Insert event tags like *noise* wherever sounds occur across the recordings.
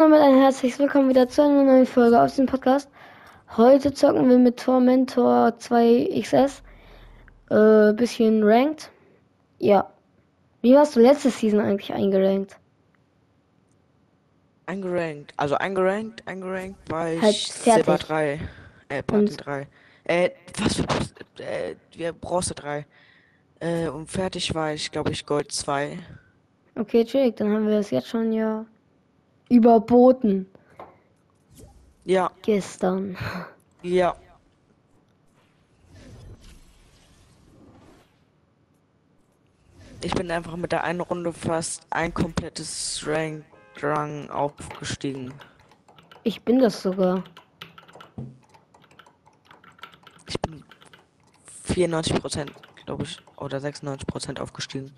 damit ein herzliches Willkommen wieder zu einer neuen Folge aus dem Podcast. Heute zocken wir mit Tormentor 2 XS. Äh, bisschen ranked. Ja. Wie warst du letzte Season eigentlich eingerankt? Eingerankt. Also eingerankt, eingerankt ich Halt Silber fertig. 3. Äh, Platin Und- 3. Äh, was für äh, wir Bronze 3. Äh, und fertig war ich, glaube ich, Gold 2. Okay, chillig, dann haben wir es jetzt schon ja überboten. Ja, Gestern. ja. Ich bin einfach mit der einen Runde fast ein komplettes Rank Rang aufgestiegen. Ich bin das sogar. Ich bin 94%, glaube ich, oder 96% aufgestiegen.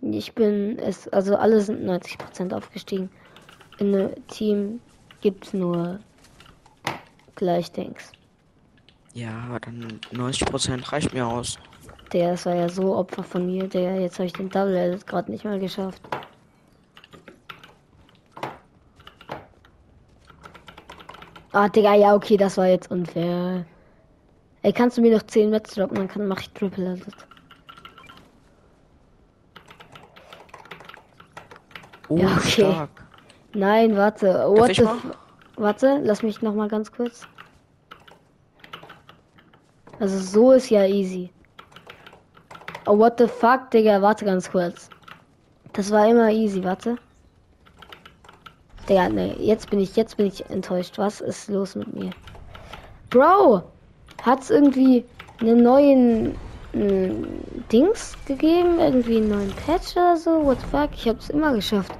Ich bin es, also alle sind 90% aufgestiegen. In einem Team gibt's nur Gleichdings. Ja, dann 90% reicht mir aus. Der, das war ja so Opfer von mir, der, jetzt habe ich den Double Edit gerade nicht mal geschafft. Ah, Digga, ja, okay, das war jetzt unfair. Ey, kannst du mir noch 10 Mets droppen, dann kann, mach ich Triple Edit. Oh, Ja, okay. stark. Nein, warte. What the Warte, lass mich noch mal ganz kurz. Also so ist ja easy. Oh, what the fuck, Digga, warte ganz kurz. Das war immer easy, warte. Digga, ne, jetzt bin ich, jetzt bin ich enttäuscht. Was ist los mit mir? Bro, hat's irgendwie einen neuen mm, Dings gegeben? Irgendwie einen neuen Patch oder so? What the fuck? Ich hab's immer geschafft.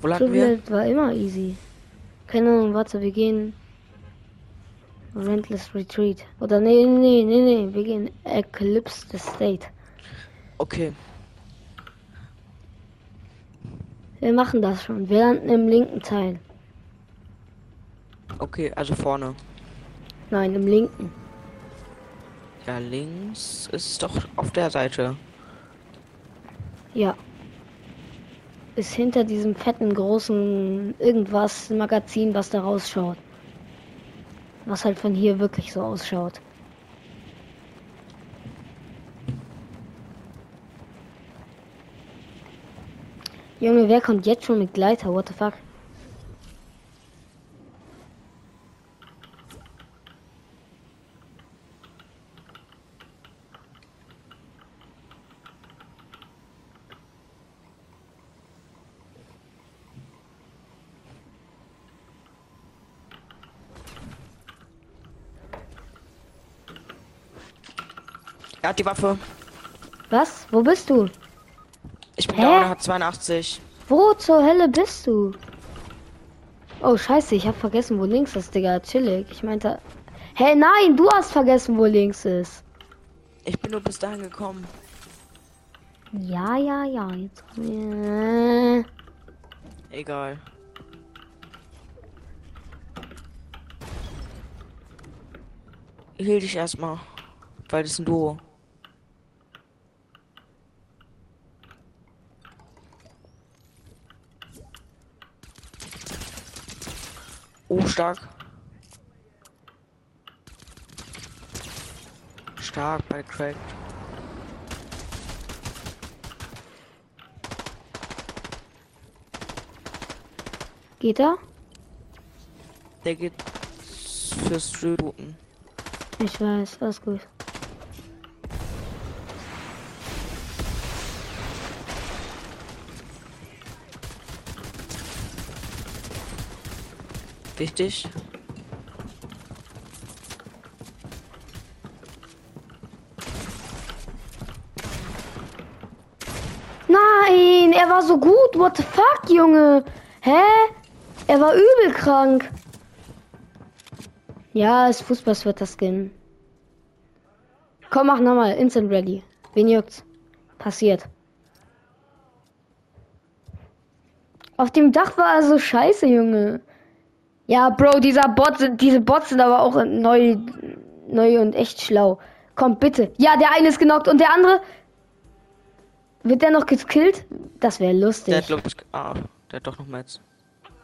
Wo landen wir? War immer easy. Keine Ahnung, warte, wir gehen. Rentless Retreat. Oder nee, nee, nee, nee, wir gehen Eclipse the State. Okay. Wir machen das schon. Wir landen im linken Teil. Okay, also vorne. Nein, im linken. Ja, links ist doch auf der Seite. Ja. Ist hinter diesem fetten, großen irgendwas Magazin, was da rausschaut. Was halt von hier wirklich so ausschaut. Junge, wer kommt jetzt schon mit Gleiter? What the fuck? Er hat die Waffe. Was? Wo bist du? Ich bin Hä? da und er hat 82. Wo zur Hölle bist du? Oh, scheiße, ich hab vergessen, wo links ist, Digga. Chillig. Ich meinte. Hä, nein, du hast vergessen, wo links ist. Ich bin nur bis dahin gekommen. Ja, ja, ja. Jetzt. Äh, Egal. Hielt dich erstmal. Weil das ist ein Duo. Oh, stark. Stark bei Crack. Geht er? Der geht fürs Rebooten. Ich weiß, alles gut. Wichtig. Nein, er war so gut. What the fuck, Junge? Hä? Er war übel krank. Ja, ist Fußball wird das Skin. Komm, mach nochmal. Instant ready. Wen juckt's? Passiert. Auf dem Dach war er so scheiße, Junge. Ja, Bro, dieser Bot sind, diese Bots sind aber auch neu, neu und echt schlau. Komm, bitte. Ja, der eine ist genockt und der andere. Wird der noch gekillt? Das wäre lustig. Der hat, glaub ich, ah, der hat doch noch Metz.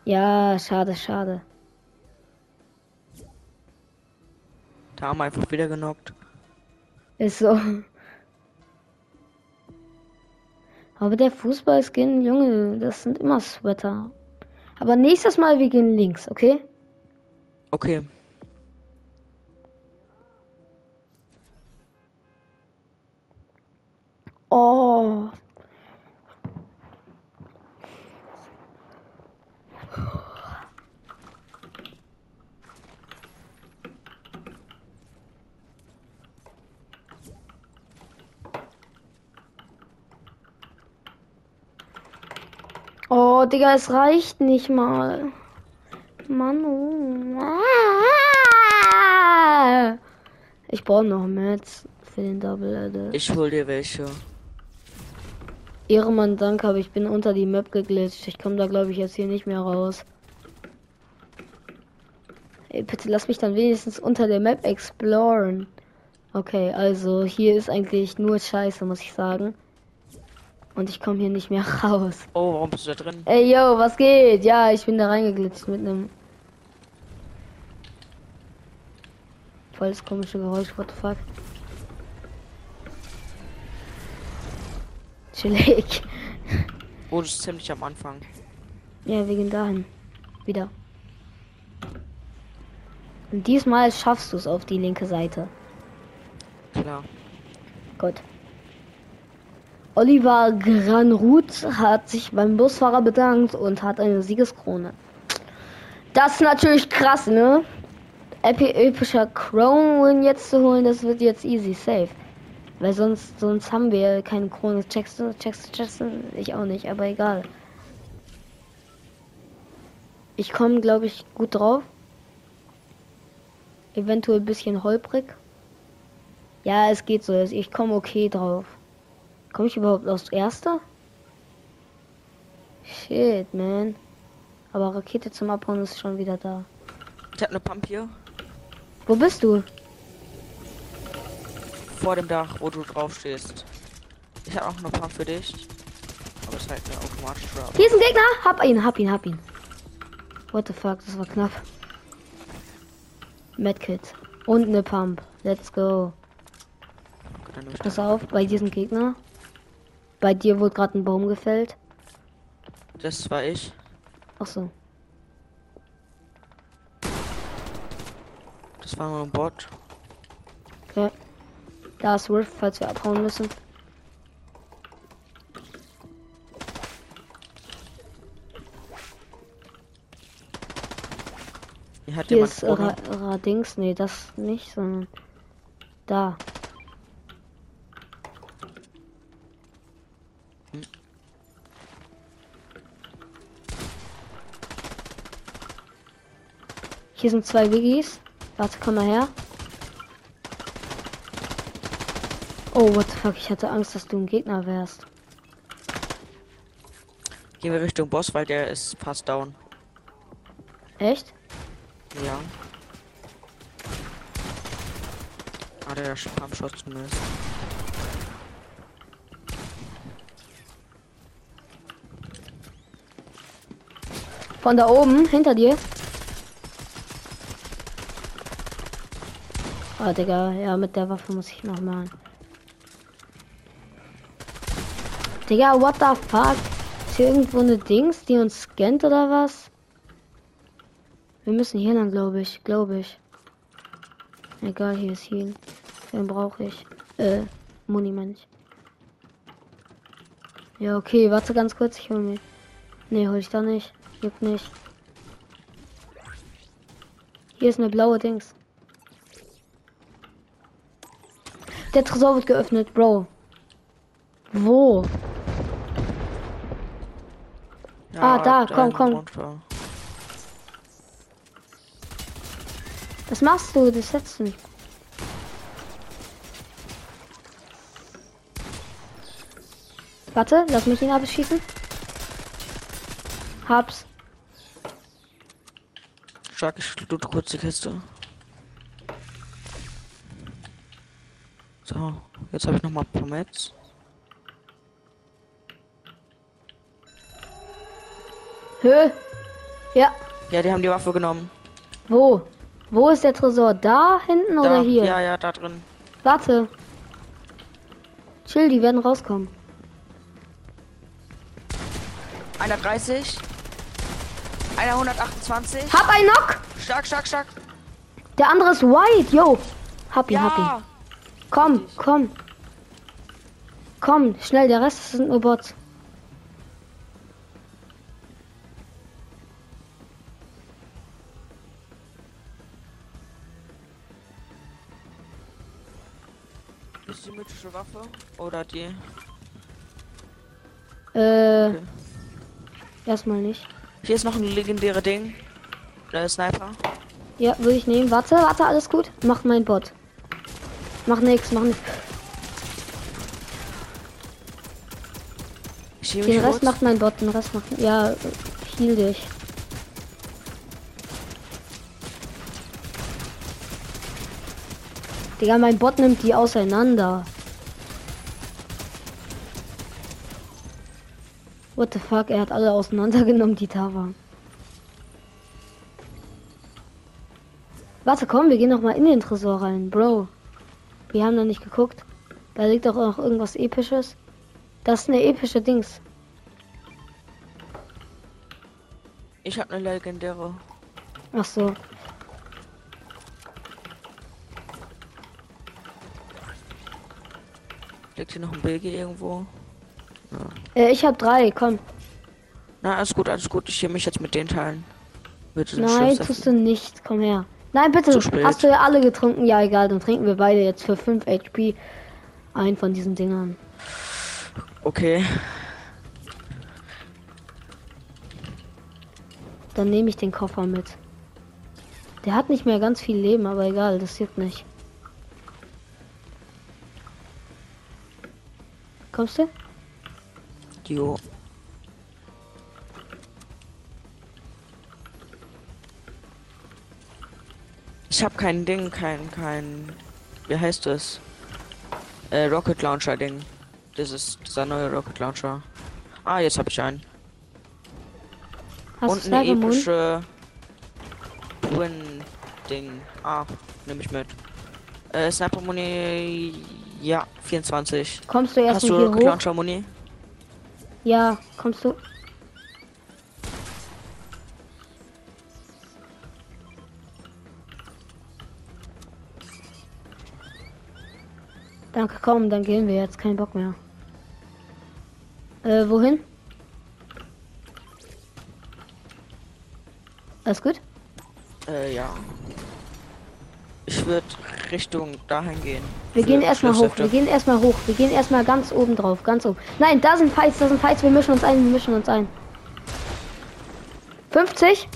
Ja, schade, schade. Da haben wir einfach wieder genockt. Ist so. Aber der Fußballskin, Junge, das sind immer Sweater. Aber nächstes Mal wir gehen links, okay? Okay. Oh. Oh, Digga, es reicht nicht mal. Mann. oh. Ah. Ich brauche noch Mats für den Double Edit. Ich hol dir welche. Ehrenmann, danke, aber ich bin unter die Map geglitscht. Ich komme da, glaube ich, jetzt hier nicht mehr raus. Ey, bitte lass mich dann wenigstens unter der Map exploren. Okay, also hier ist eigentlich nur Scheiße, muss ich sagen. Und ich komme hier nicht mehr *laughs* raus. Oh, warum bist du da drin? Ey, yo, was geht? Ja, ich bin da reingeglitscht mit einem... Voll das komische Geräusch, what the fuck. *laughs* Chillig. *laughs* Oh, das ist ziemlich am Anfang. Ja, wir gehen dahin. Wieder. Und diesmal schaffst du es auf die linke Seite. Klar. Gut. Oliver Granruth hat sich beim Busfahrer bedankt und hat eine Siegeskrone. Das ist natürlich krass, ne? Epi epischer Crown jetzt zu holen, das wird jetzt easy, safe. Weil sonst, sonst haben wir keine Krone. Checkst du, checkst du, checkst du? Ich auch nicht, aber egal. Ich komme, glaube ich, gut drauf. Eventuell ein bisschen holprig. Ja, es geht so. Ich komme okay drauf. Komme ich überhaupt aus Erster? Shit, man. Aber Rakete zum Abhauen ist schon wieder da. Ich hab ne Pump hier. Wo bist du? Vor dem Dach, wo du drauf stehst. Ich hab auch eine Pump für dich. Aber es ist halt eine automatische. Hier ist ein Gegner! Hab ihn, hab ihn, hab ihn. What the fuck, das war knapp. Medkit. Und eine Pump. Let's go. Pass auf, bei diesem Gegner. Bei dir wurde gerade ein Baum gefällt. Das war ich. Ach so. Das war nur ein Bot. Okay. Da ist Wolf, falls wir abhauen müssen. Hier Hier ist Ra. Radings. Nee, das nicht, sondern da. Hier sind zwei Wiggies. Warte, komm mal her. Oh, what the fuck, ich hatte Angst, dass du ein Gegner wärst. Gehen wir Richtung Boss, weil der ist fast down. Echt? Ja. Ah, der Pumpshot zumindest. Von da oben, hinter dir. Ah, Digga, ja, mit der Waffe muss ich noch mal. Digga, what the fuck? Ist hier irgendwo eine Dings, die uns scannt oder was? Wir müssen hier lang, glaube ich. Glaube ich. Egal, hier ist Heal. Den brauche ich. Äh, Muni meine. Ja, okay, warte ganz kurz, ich hol mir. Nee, hol ich da nicht. Juckt nicht. Hier ist eine blaue Dings. Der Tresor wird geöffnet, Bro. Wo? Ah, da, komm, einen komm. runter. Was machst du? Das setzt du nicht. Warte, lass mich ihn abschießen. Hab's. Stark, ich loot kurz die Kiste. So, jetzt habe ich noch mal Pomets. Hö. Ja. Ja, die haben die Waffe genommen. Wo? Wo ist der Tresor? Da hinten Da. oder hier? Ja, ja, da drin. Warte. Chill, die werden rauskommen. 130. Einer 128. Hab ein Knock! Stark, stark, stark. Der andere ist white, yo. Hab ihn, hab ihn. Komm, komm. Komm, schnell, der Rest sind nur Bots. Ist die mythische Waffe? Oder die? Äh, Okay. erstmal nicht. Hier ist noch ein legendäre Ding. Der Sniper. Ja, würde ich nehmen. Warte, warte, alles gut. Macht mein Bot. Mach nix, mach nix. Den Rest macht mein Bot, den Rest macht. Ja, heal dich. Digga, mein Bot nimmt die auseinander. What the fuck, er hat alle auseinandergenommen, die da waren. Warte, komm, wir gehen noch mal in den Tresor rein, Bro. Wir haben da nicht geguckt. Da liegt doch auch irgendwas episches. Das ist eine epische Dings. Ich habe eine legendäre. Ach so. Liegt hier noch ein BG irgendwo? Äh, ich habe drei, komm. Na, alles gut, alles gut. Ich hier mich jetzt mit den Teilen. Bitte Nein, tust du nicht. Komm her. Nein, bitte. Hast du ja alle getrunken? Ja, egal. Dann trinken wir beide jetzt für 5 HP ein von diesen Dingern. Okay. Dann nehme ich den Koffer mit. Der hat nicht mehr ganz viel Leben, aber egal, das juckt nicht. Kommst du? Jo. Ich habe kein Ding, kein, kein. Wie heißt das? Äh, Rocket Launcher Ding. Das ist dieser neue Rocket Launcher. Ah, jetzt habe ich einen. Hast Und eine epische Twin Ding. Ah, nehme ich mit. Äh, Sniper Muni. Ja, 24. Kommst du Hast erstmal du Rocket hoch? Launcher Muni? Ja, kommst du? Danke, komm, dann gehen wir jetzt. Kein Bock mehr. Äh, wohin? Alles gut? Äh, ja. Ich würde Richtung dahin gehen. Wir gehen erstmal hoch. Wir gehen erstmal hoch. Wir gehen erstmal ganz oben drauf. Ganz oben. Nein, da sind Fights, da sind Fights. Wir mischen uns ein. Wir mischen uns ein. 50?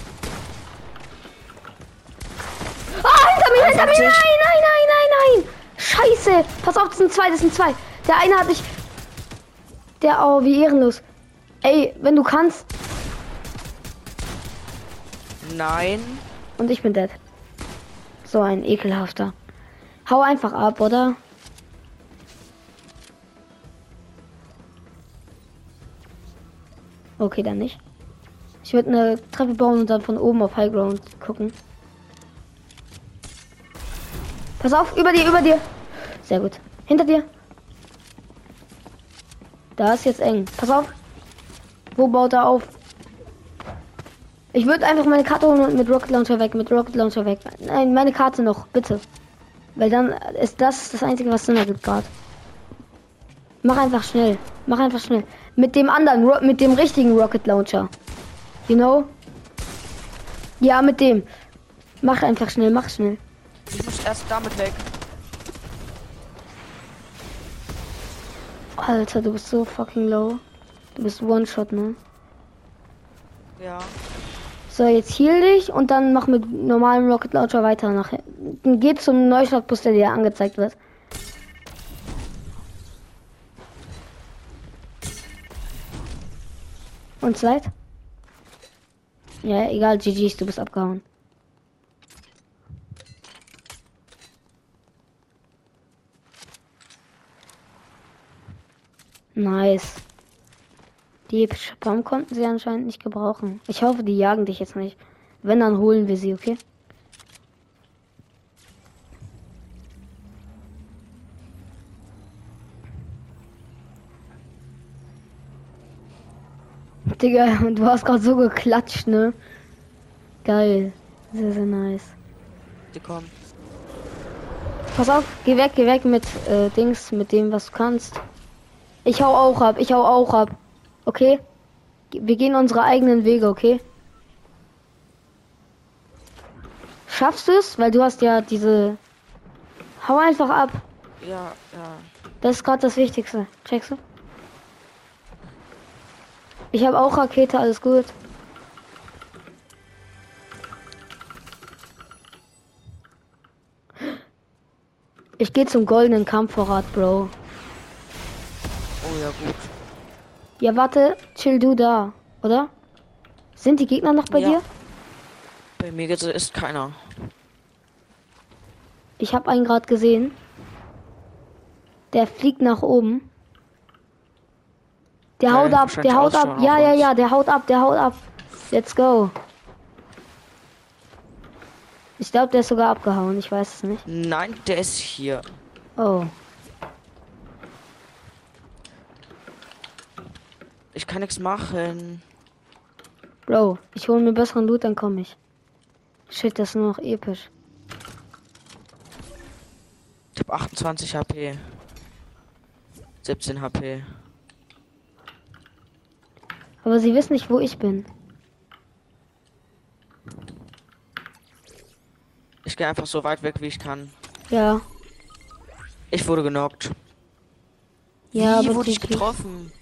Ah, hinter mir, hinter mir. 51. Nein, nein, nein, nein, nein. Scheiße. Pass auf, das sind zwei, das sind zwei. Der eine hat mich. Der, oh, wie ehrenlos. Ey, wenn du kannst. Nein. Und ich bin dead. So ein ekelhafter. Hau einfach ab, oder? Okay, dann nicht. Ich würde eine Treppe bauen und dann von oben auf High Ground gucken. Pass auf, über dir, über dir. Sehr gut. Hinter dir. Da ist jetzt eng. Pass auf. Wo baut er auf? Ich würde einfach meine Karte holen und mit Rocket Launcher weg, mit Rocket Launcher weg. Nein, meine Karte noch, bitte. Weil dann ist das das Einzige, was Sinn ergibt gerade. Mach einfach schnell. Mach einfach schnell. Mit dem anderen, Ro mit dem richtigen Rocket Launcher. You know? Ja, mit dem. Mach einfach schnell, mach schnell. Ich muss erst damit weg. Alter, du bist so fucking low. Du bist One-Shot, ne? Ja. So, jetzt heal dich und dann mach mit normalem Rocket Launcher weiter nach hinten. Geh zum Neustartbus, der dir angezeigt wird. Und Slide? Ja, egal, GG's, du bist abgehauen. Nice. Die Bomb konnten sie anscheinend nicht gebrauchen. Ich hoffe, die jagen dich jetzt nicht. Wenn, dann holen wir sie, okay? Digga, *laughs* du hast gerade so geklatscht, ne? Geil. Sehr, sehr nice. Die kommen. Pass auf, geh weg, geh weg mit äh, Dings, mit dem, was du kannst. Ich hau auch ab, ich hau auch ab. Okay? Wir gehen unsere eigenen Wege, okay? Schaffst du es? Weil du hast ja diese. Hau einfach ab. Ja, ja. Das ist gerade das Wichtigste. Checkst du? Ich habe auch Rakete, alles gut. Ich gehe zum goldenen Kampfvorrat, Bro. Ja, gut. Ja, warte, chill du da, oder? Sind die Gegner noch bei Ja. dir? Bei mir ist- keiner. Ich habe einen gerade gesehen. Der fliegt nach oben. Der Ja, haut ab, wahrscheinlich der haut ab. Ja, ja, ja, der haut ab, der haut ab. Let's go. Ich glaube, der ist sogar abgehauen, ich weiß es nicht. Nein, der ist hier. Oh. Ich kann nichts machen. Bro, ich hole mir besseren Loot, dann komme ich. Shit, das ist nur noch episch. Ich hab 28 HP. 17 HP. Aber sie wissen nicht, wo ich bin. Ich gehe einfach so weit weg, wie ich kann. Ja. Ich wurde genockt. Ja, wie aber wurde ich getroffen?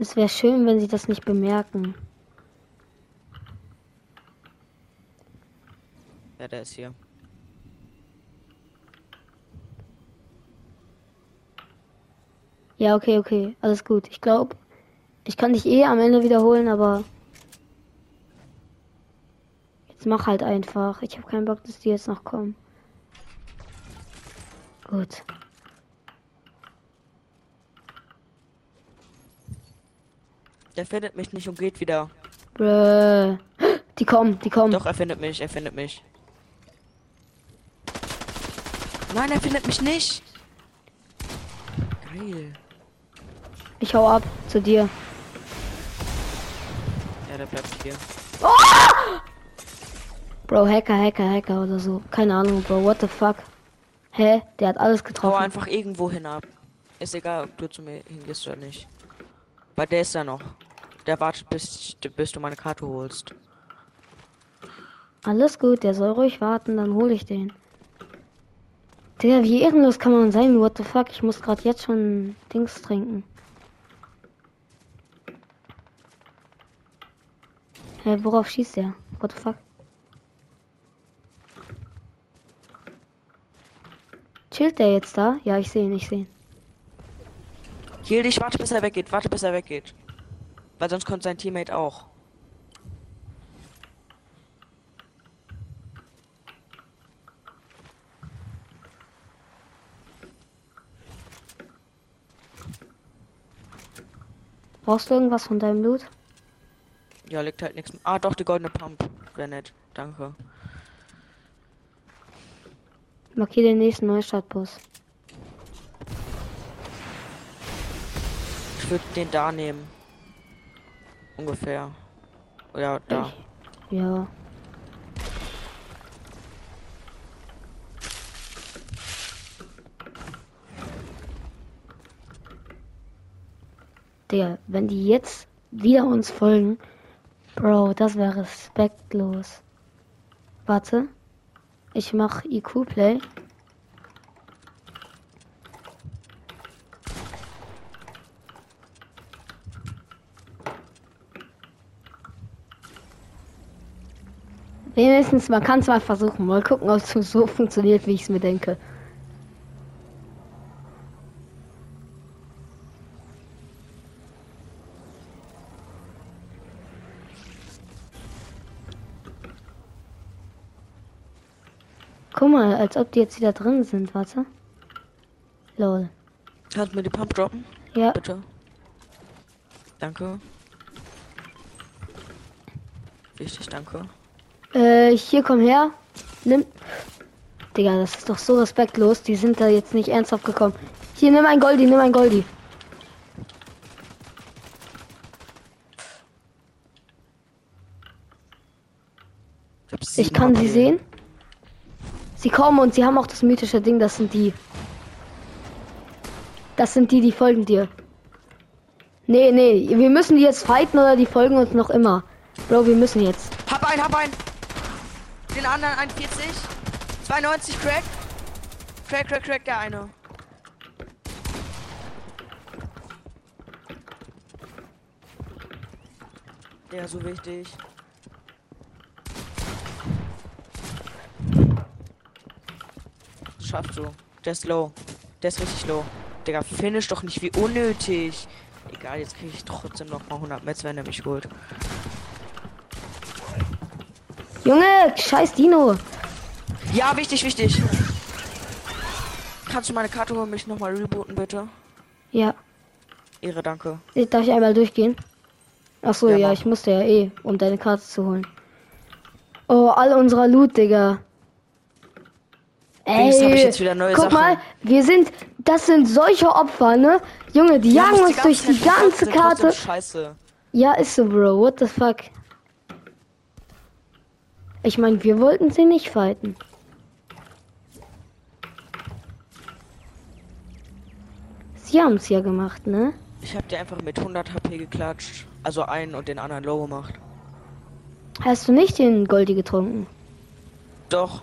Es wäre schön, wenn sie das nicht bemerken. Ja, der ist hier. Ja, okay, okay. Alles gut. Ich glaube, ich kann dich eh am Ende wiederholen, aber. Jetzt mach halt einfach. Ich habe keinen Bock, dass die jetzt noch kommen. Gut. Der findet mich nicht und geht wieder. Die kommen, die kommen. Doch, er findet mich, er findet mich. Nein, er findet mich nicht. Geil. Ich hau ab zu dir. Ja, der bleibt hier. Bro, Hacker, Hacker, Hacker oder so. Keine Ahnung, Bro. What the fuck? Hä? Der hat alles Hau getroffen. einfach irgendwo hin ab. Ist egal, ob du zu mir hingehst oder nicht. Weil der ist da noch. Der wartet, bis, bis du meine Karte holst. Alles gut, der soll ruhig warten, dann hole ich den. Digga, wie ehrenlos kann man sein? What the fuck? Ich muss gerade jetzt schon Dings trinken. Hä, worauf schießt der? What the fuck? Chillt der jetzt da? Ja, ich sehe ihn, ich sehe ihn. Heal dich, warte bis er weggeht, warte bis er weggeht. Weil sonst kommt sein Teammate auch. Brauchst du irgendwas von deinem Loot? Ja, liegt halt nichts. Ah, doch, die goldene Pump. Wäre nett. Danke. Markier den nächsten Neustartbus. Ich würde den da nehmen. Ungefähr. Ja, da. Ja. Digga, wenn die jetzt wieder uns folgen, Bro, das wäre respektlos. Warte. Ich mach IQ-Play. Wenigstens, man kann es mal versuchen. Mal gucken, ob es so *laughs* funktioniert, wie ich es mir denke. Guck mal, als ob die jetzt wieder drin sind, warte. Lol. Kannst du mir die Pump droppen? Ja. Bitte. Danke. Wichtig, danke. Äh, hier komm her. Nimm. Digga, das ist doch so respektlos. Die sind da jetzt nicht ernsthaft gekommen. Hier, nimm ein Goldi, nimm ein Goldi. Ich, kann sie sehen. Sie kommen und sie haben auch das mythische Ding. Das sind die. Das sind die, die folgen dir. Nee, nee, wir müssen die jetzt fighten oder die folgen uns noch immer. Bro, wir müssen jetzt. Hab ein, hab ein! Den anderen 41. 92 Crack. Crack, Crack, Crack, der eine. Der so wichtig. Schaffst du. Der ist low. Der ist richtig low. Digga, finish doch nicht wie unnötig. Egal, jetzt kriege ich trotzdem noch mal 100 Metz, wenn er mich holt. Junge, scheiß Dino. Ja, wichtig, wichtig. Kannst du meine Karte holen, mich nochmal rebooten, bitte? Ja, Ehre, danke. darf ich einmal durchgehen? Ach so, Ja, ja, ich musste ja eh, um deine Karte zu holen. Oh, all unserer Loot, Digga. Wenigstens hab ich Ey, jetzt wieder neue guck Sachen. mal, wir sind, das sind solche Opfer, ne? Junge, die jagen uns durch die ganze Karte. Scheiße. Ja, ist so, Bro. What the fuck? Ich meine, wir wollten sie nicht fighten. Sie haben es ja gemacht, ne? Ich hab dir einfach mit 100 HP geklatscht. Also einen und den anderen low gemacht. Hast du nicht den Goldi getrunken? Doch.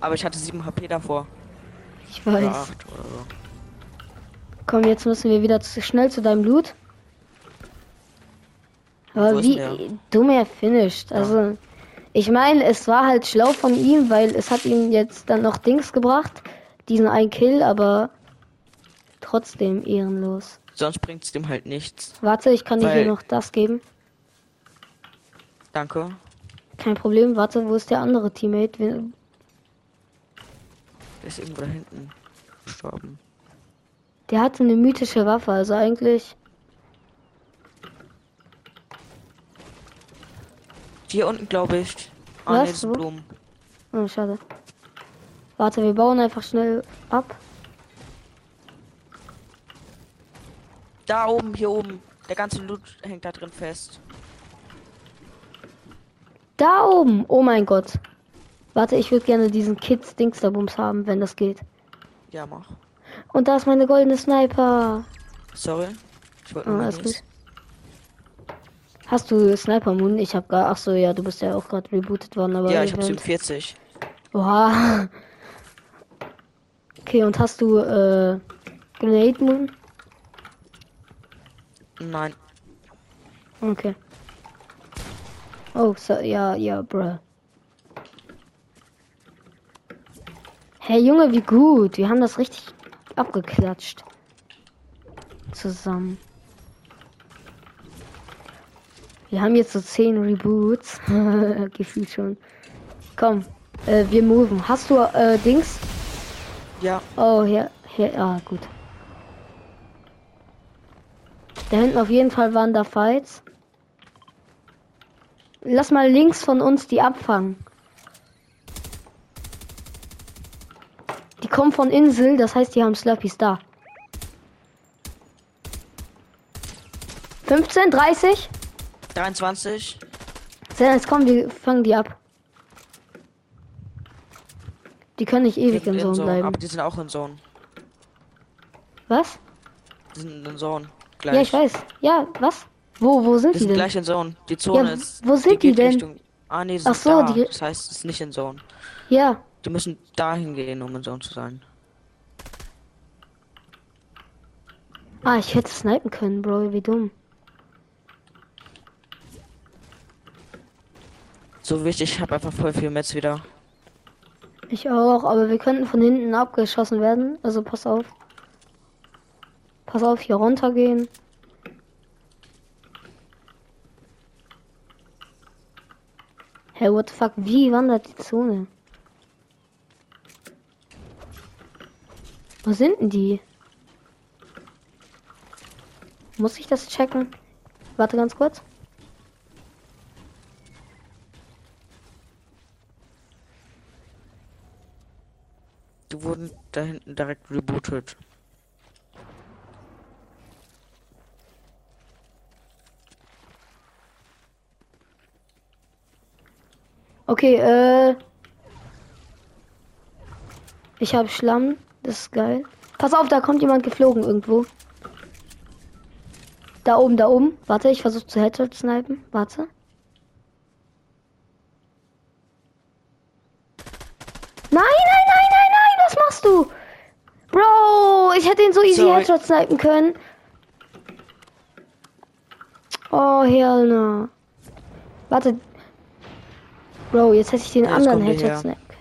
Aber ich hatte 7 HP davor. Ich weiß. 8 oder so. Komm, jetzt müssen wir wieder zu schnell zu deinem. Wo Aber wie dumm er finisht. Also, ich meine, es war halt schlau von ihm, weil es hat ihm jetzt dann noch Dings gebracht. Diesen ein Kill, aber trotzdem ehrenlos. Sonst bringt's dem halt nichts. Warte, ich kann dir hier noch das geben. Danke. Kein Problem. Warte, wo ist der andere Teammate? Der ist irgendwo da hinten gestorben. Der hatte eine mythische Waffe, also eigentlich. Hier unten, glaube ich. Ah, Was? nee? Blumen. Oh, schade. Warte, wir bauen einfach schnell ab. Da oben, hier oben. Der ganze Loot hängt da drin fest. Da oben! Oh mein Gott. Warte, ich würde gerne diesen Kids Dingsterbums haben, wenn das geht. Ja, mach. Und da ist meine goldene Sniper. Sorry. Ich wollte Oh, nur gut. Hast du Sniper Moon? Ich hab gar. Ach so, ja, du bist ja auch gerade rebootet worden, aber. Ja, ich habe eventuell- 47. Oha. Okay, und hast du äh, Grenade Moon? Nein. Okay. Oh, so, ja, ja, bruh. Hey Junge, wie gut. Wir haben das richtig abgeklatscht. Zusammen. Wir haben jetzt so 10 Reboots. *laughs* Gefühlt schon. Komm, äh, wir moven. Hast du äh, Dings? Ja, Oh, hier, hier, ah, gut. Da hinten auf jeden Fall waren da Fights. Lass mal links von uns die abfangen. Die kommen von Insel, das heißt, die haben Slurpees da. 15, 30? 23. Sehr, jetzt kommen wir fangen die ab. Die können nicht ewig sind in Zone Zone, bleiben. Aber die sind auch in Zone. Was? Die sind in Zone. Gleich. Ja, ich weiß. Ja, was? Wo, wo sind Die die, sind denn? gleich in Zone. Die Zone Ja, ist. wo sind die geht denn? Richtung- Ah, nee, die Ach so, da. die- Das heißt, es ist nicht in Zone. Ja, Die müssen dahin gehen, um in Zone zu sein. Ah, ich hätte snipen können, Bro, wie dumm. So wichtig, ich habe einfach voll viel Metz wieder. Ich auch, aber wir könnten von hinten abgeschossen werden. Also pass auf. Pass auf, hier runtergehen. Hey, what the fuck? Wie wandert die Zone? Wo sind denn die? Muss ich das checken? Warte ganz kurz. Die wurden da hinten direkt rebootet. Okay, äh. Ich habe Schlamm. Das ist geil. Pass auf, da kommt jemand geflogen irgendwo. Da oben, da oben. Warte, ich versuche zu Headshot snipen. Warte. Nein, nein, nein, nein, nein, was machst du? Bro, ich hätte ihn so easy Sorry. Headshot snipen können. Oh, hell no. Warte. Bro, jetzt hätte ich den Ja, anderen Headshot snipen können.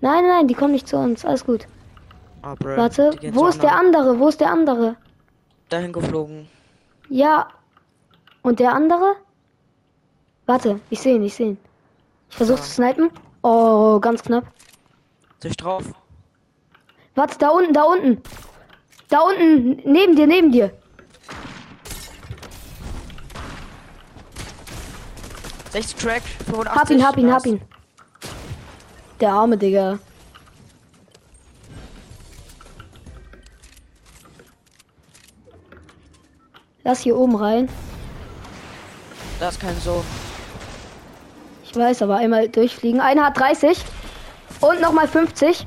Nein, nein, die kommen nicht zu uns. Alles gut. Ah, Bro, Warte, wo ist der anderen. andere? Wo ist der andere? Dahin geflogen. Ja. Und der andere? Warte, ich sehe ihn, ich sehe ihn. Ich versuche Ja. zu snipen. Oh, ganz knapp. Sich drauf. Warte, da unten, da unten. Da unten, neben dir, neben dir. 60 Track, 85. Hab ihn, hab ihn, hab ihn. Der arme Digga. Lass hier oben rein. Da ist kein so. Ich weiß, aber einmal durchfliegen. Einer hat 30. Und nochmal 50.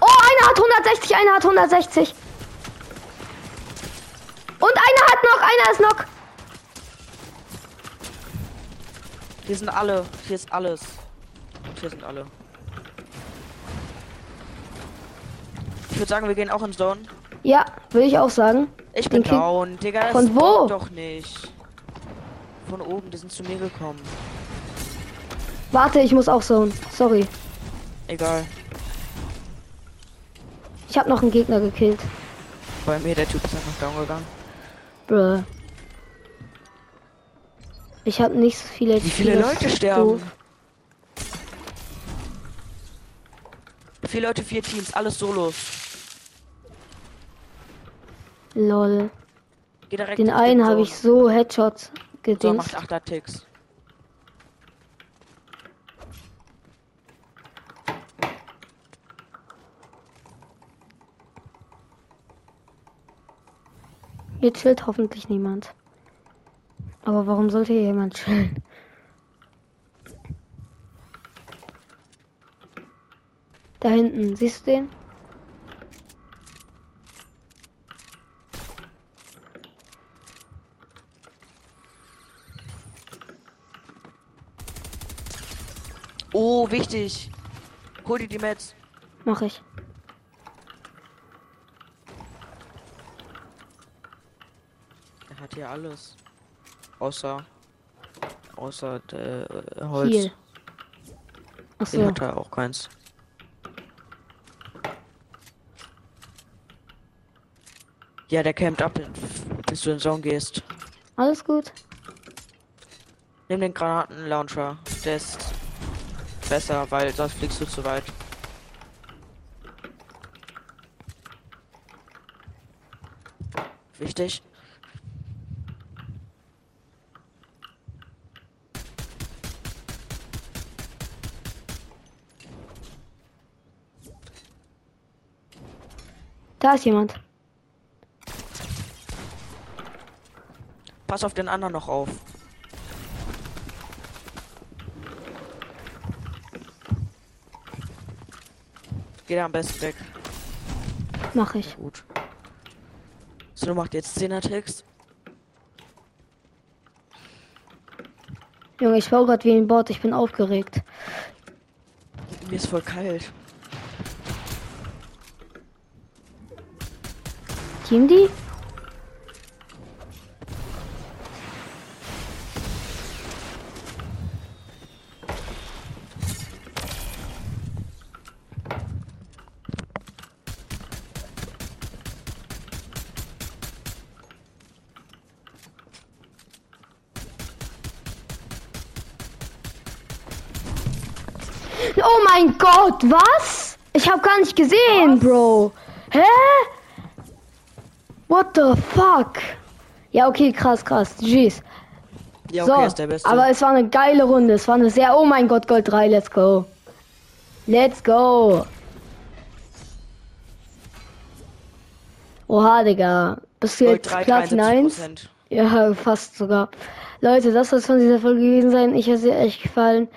Oh, einer hat 160, einer hat 160. Und einer hat noch, einer ist noch. Hier sind alle. Hier ist alles. Und hier sind alle. Ich würde sagen, wir gehen auch in Zone. Ja, würde ich auch sagen. Ich Den bin Kick- down, Digga. Von wo? Doch nicht. Von oben, die sind zu mir gekommen. Warte, ich muss auch so. Sorry. Egal. Ich habe noch einen Gegner gekillt. Bei mir, der Typ ist einfach down gegangen. Bruh. Ich habe nicht so viele Wie viele das Leute sterben? doof. Vier Leute, vier Teams, alles Solos. Lol. Geh direkt Den in einen habe ich so Headshots So, gedingst. macht 8 Ticks. Hier chillt hoffentlich niemand. Aber warum sollte hier jemand chillen? Da hinten, siehst du den? Oh, wichtig. Hol dir die Mets. Mach ich. Hat hier alles. Außer. Außer der äh, Holz. Hier. Achso. hat er auch keins. Ja, der campt ab, bis du in Zone gehst. Alles gut. Nimm den Granatenlauncher. Der ist besser, weil sonst fliegst du zu weit. Wichtig. Da ist jemand. Pass auf den anderen noch auf. Geh da am besten weg. Mach ich. Gut. So, du machst jetzt 10er Tricks. Junge, ich war gerade wie ein Bot. Ich bin aufgeregt. Mir ist voll kalt. Team die? Oh mein Gott, was? Ich habe gar nicht gesehen, Bro. Hä? What the fuck? Ja, okay, krass, krass. Jeez. Ja, so, okay, ist der beste. aber es war eine geile Runde. Es war eine sehr. Oh mein Gott, Gold 3, let's go. Let's go. Oha, Digga. Bist du Gold jetzt 3, Platz 1? 73%. Ja, fast sogar. Leute, das soll es von dieser Folge gewesen sein. Ich habe es echt gefallen.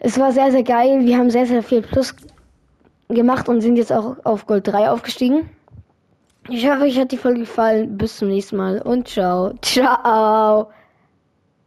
Es war sehr, sehr geil. Wir haben sehr, sehr viel Plus gemacht und sind jetzt auch auf Gold 3 aufgestiegen. Ich hoffe, euch hat die Folge gefallen. Bis zum nächsten Mal und ciao. Ciao.